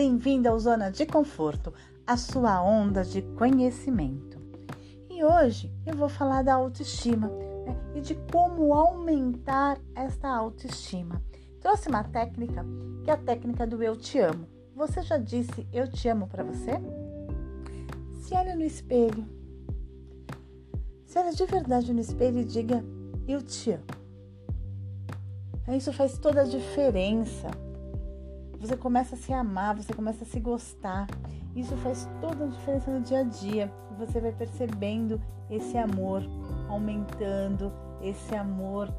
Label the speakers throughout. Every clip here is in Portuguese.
Speaker 1: bem-vindo ao Zona de Conforto, a sua onda de conhecimento. E hoje eu vou falar da autoestima né, e de como aumentar esta autoestima. Trouxe uma técnica que é a técnica do eu te amo. Você já disse eu te amo para você? Se olhe no espelho. Se olhe de verdade no espelho e diga eu te amo. Isso faz toda a diferença você começa a se amar, você começa a se gostar. Isso faz toda a diferença no dia a dia. Você vai percebendo esse amor aumentando, esse amor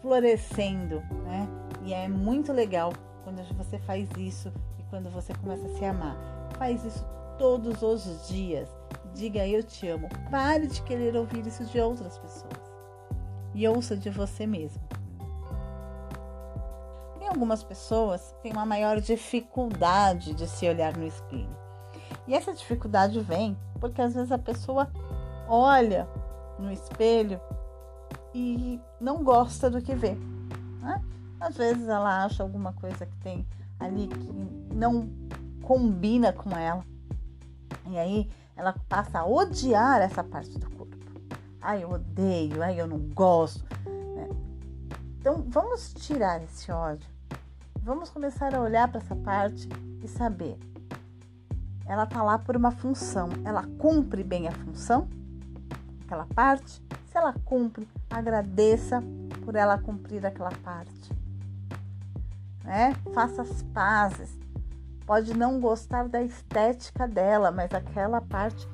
Speaker 1: florescendo, né? E é muito legal quando você faz isso e quando você começa a se amar. Faz isso todos os dias. Diga eu te amo. Pare de querer ouvir isso de outras pessoas. E ouça de você mesmo algumas pessoas têm uma maior dificuldade de se olhar no espelho. E essa dificuldade vem porque às vezes a pessoa olha no espelho e não gosta do que vê. Né? Às vezes ela acha alguma coisa que tem ali que não combina com ela. E aí ela passa a odiar essa parte do corpo. Ai, eu odeio, ai, eu não gosto. Né? Então vamos tirar esse ódio Vamos começar a olhar para essa parte e saber. Ela está lá por uma função. Ela cumpre bem a função? Aquela parte? Se ela cumpre, agradeça por ela cumprir aquela parte. Né? Faça as pazes. Pode não gostar da estética dela, mas aquela parte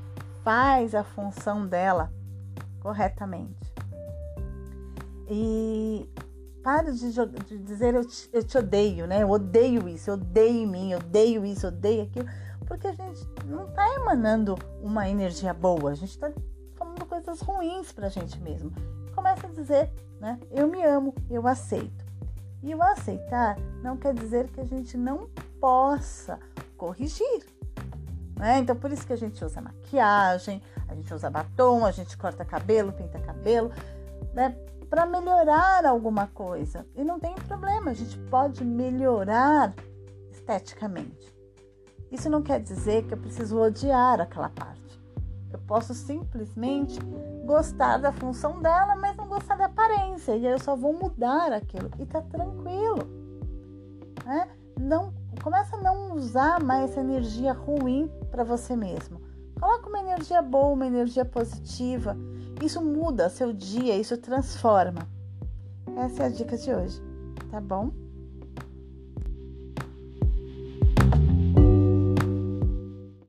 Speaker 1: faz a função dela corretamente. E Pare de, de dizer eu te, eu te, odeio, né? Eu odeio isso, eu odeio mim, eu odeio isso, eu odeio aquilo. Porque a gente não está emanando uma energia boa, a gente está falando coisas ruins para a gente mesmo. Começa a dizer, né? Eu me amo, eu aceito. E o aceitar não quer dizer que a gente não possa corrigir. Né? Então, por isso que a gente usa maquiagem, a gente usa batom, a gente corta cabelo, pinta cabelo, né? Para melhorar alguma coisa. E não tem problema, a gente pode melhorar esteticamente. Isso não quer dizer que eu preciso odiar aquela parte. Eu posso simplesmente gostar da função dela, mas não gostar da aparência. E aí eu só vou mudar aquilo. E tá tranquilo. Né? Não, começa a não usar mais essa energia ruim para você mesmo. Energia boa, uma energia positiva. Isso muda seu dia, isso transforma. Essa é a dica de hoje, tá bom?